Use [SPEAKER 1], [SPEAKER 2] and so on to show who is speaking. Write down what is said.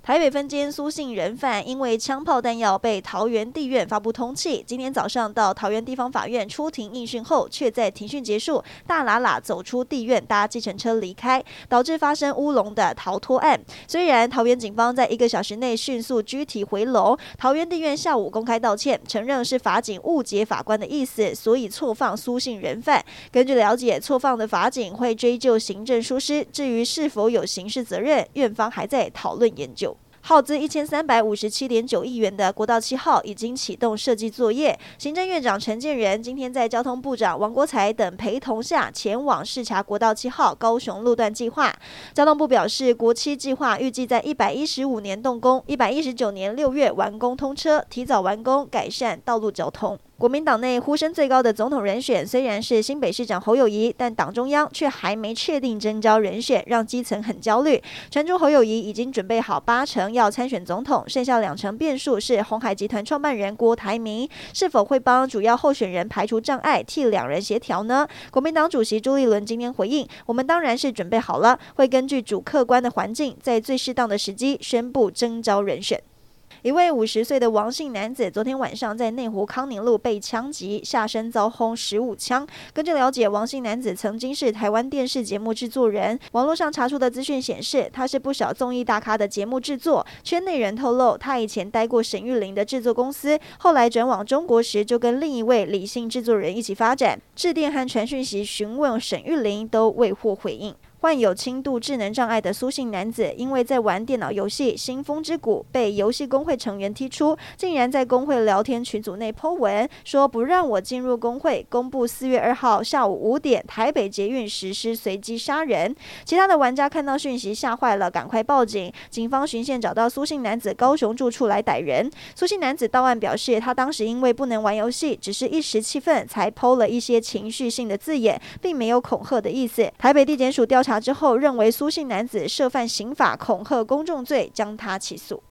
[SPEAKER 1] 台北分监苏姓人犯因为枪炮弹药被桃园地院发布通缉，今天早上到桃园地方法院出庭应讯后，却在庭讯结束大喇喇走出地院搭计程车离开，导致发生乌龙的逃脱案。虽然桃园警方在一个小时内迅速拘提回笼，桃园地院下午公开道歉，承认是法警误解法官的意思，所以错放苏姓人犯。根据了解，错放的法警会追究行政疏失，至于是否有刑事责任，院方还在讨论研究。耗资一千三百五十七点九亿元的国道七号已经启动设计作业。行政院长陈建仁今天在交通部长王国才等陪同下前往视察国道七号高雄路段计划。交通部表示，国七计划预计在一百一十五年动工，一百一十九年六月完工通车，提早完工改善道路交通。国民党内呼声最高的总统人选虽然是新北市长侯友谊，但党中央却还没确定征召人选，让基层很焦虑。传出侯友谊已经准备好八成要参选总统，剩下两成变数是鸿海集团创办人郭台铭是否会帮主要候选人排除障碍，替两人协调呢？国民党主席朱立伦今天回应：“我们当然是准备好了，会根据主客观的环境，在最适当的时机宣布征召人选。”一位五十岁的王姓男子昨天晚上在内湖康宁路被枪击，下身遭轰十五枪。根据了解，王姓男子曾经是台湾电视节目制作人。网络上查出的资讯显示，他是不少综艺大咖的节目制作。圈内人透露，他以前待过沈玉琳的制作公司，后来转往中国时，就跟另一位李姓制作人一起发展。致电和传讯息询问沈玉琳，都未获回应。患有轻度智能障碍的苏姓男子，因为在玩电脑游戏《新风之谷》，被游戏公会成员踢出，竟然在公会聊天群组内 po 文，说不让我进入公会，公布四月二号下午五点台北捷运实施随机杀人。其他的玩家看到讯息吓坏了，赶快报警。警方巡线找到苏姓男子高雄住处来逮人。苏姓男子到案表示，他当时因为不能玩游戏，只是一时气愤才 po 了一些情绪性的字眼，并没有恐吓的意思。台北地检署调查。查之后认为苏姓男子涉犯刑法，恐吓公众罪，将他起诉。